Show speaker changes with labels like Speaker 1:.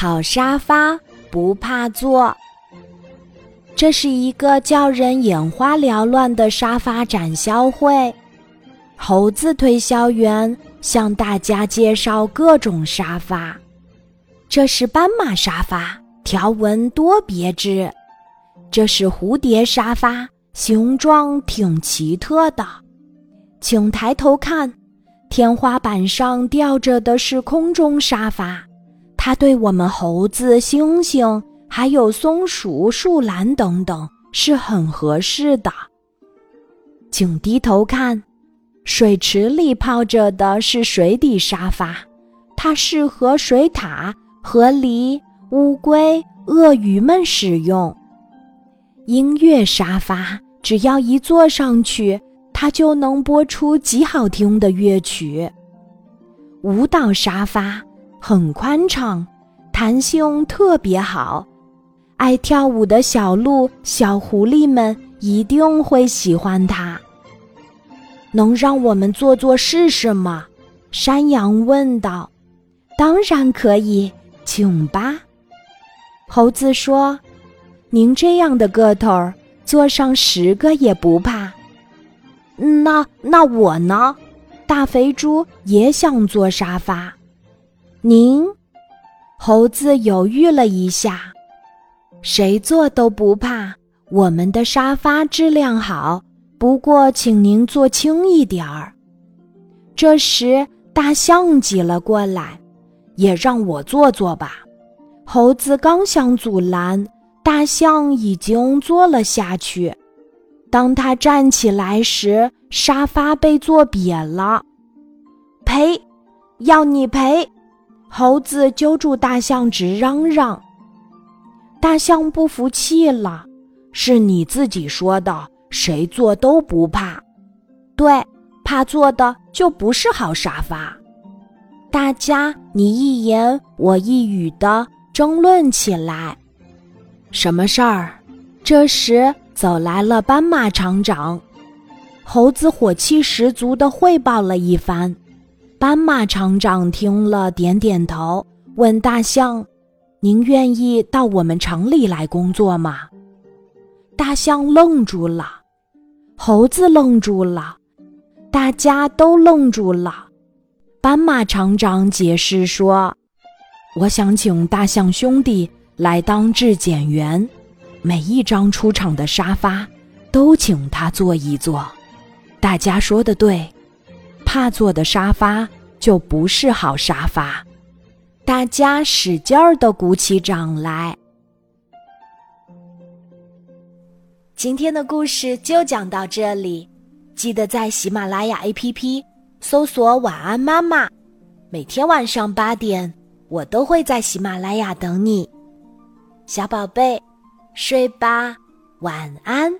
Speaker 1: 好沙发不怕坐。这是一个叫人眼花缭乱的沙发展销会，猴子推销员向大家介绍各种沙发。这是斑马沙发，条纹多别致；这是蝴蝶沙发，形状挺奇特的。请抬头看，天花板上吊着的是空中沙发，它对我们猴子、猩猩。还有松鼠、树懒等等，是很合适的。请低头看，水池里泡着的是水底沙发，它适合水獭、河狸、乌龟、鳄鱼们使用。音乐沙发，只要一坐上去，它就能播出极好听的乐曲。舞蹈沙发很宽敞，弹性特别好。爱跳舞的小鹿、小狐狸们一定会喜欢它。能让我们坐坐试试吗？山羊问道。当然可以，请吧。猴子说：“您这样的个头儿，坐上十个也不怕。”那那我呢？大肥猪也想坐沙发。您，猴子犹豫了一下。谁坐都不怕，我们的沙发质量好。不过，请您坐轻一点儿。这时，大象挤了过来，也让我坐坐吧。猴子刚想阻拦，大象已经坐了下去。当他站起来时，沙发被坐瘪了。赔，要你赔！猴子揪住大象，直嚷嚷。大象不服气了，是你自己说的，谁坐都不怕。对，怕坐的就不是好沙发。大家你一言我一语的争论起来。什么事儿？这时走来了斑马厂长，猴子火气十足的汇报了一番。斑马厂长听了，点点头，问大象。您愿意到我们厂里来工作吗？大象愣住了，猴子愣住了，大家都愣住了。斑马厂长解释说：“我想请大象兄弟来当质检员，每一张出厂的沙发都请他坐一坐。”大家说的对，怕坐的沙发就不是好沙发。大家使劲儿的鼓起掌来。今天的故事就讲到这里，记得在喜马拉雅 APP 搜索“晚安妈妈”，每天晚上八点，我都会在喜马拉雅等你，小宝贝，睡吧，晚安。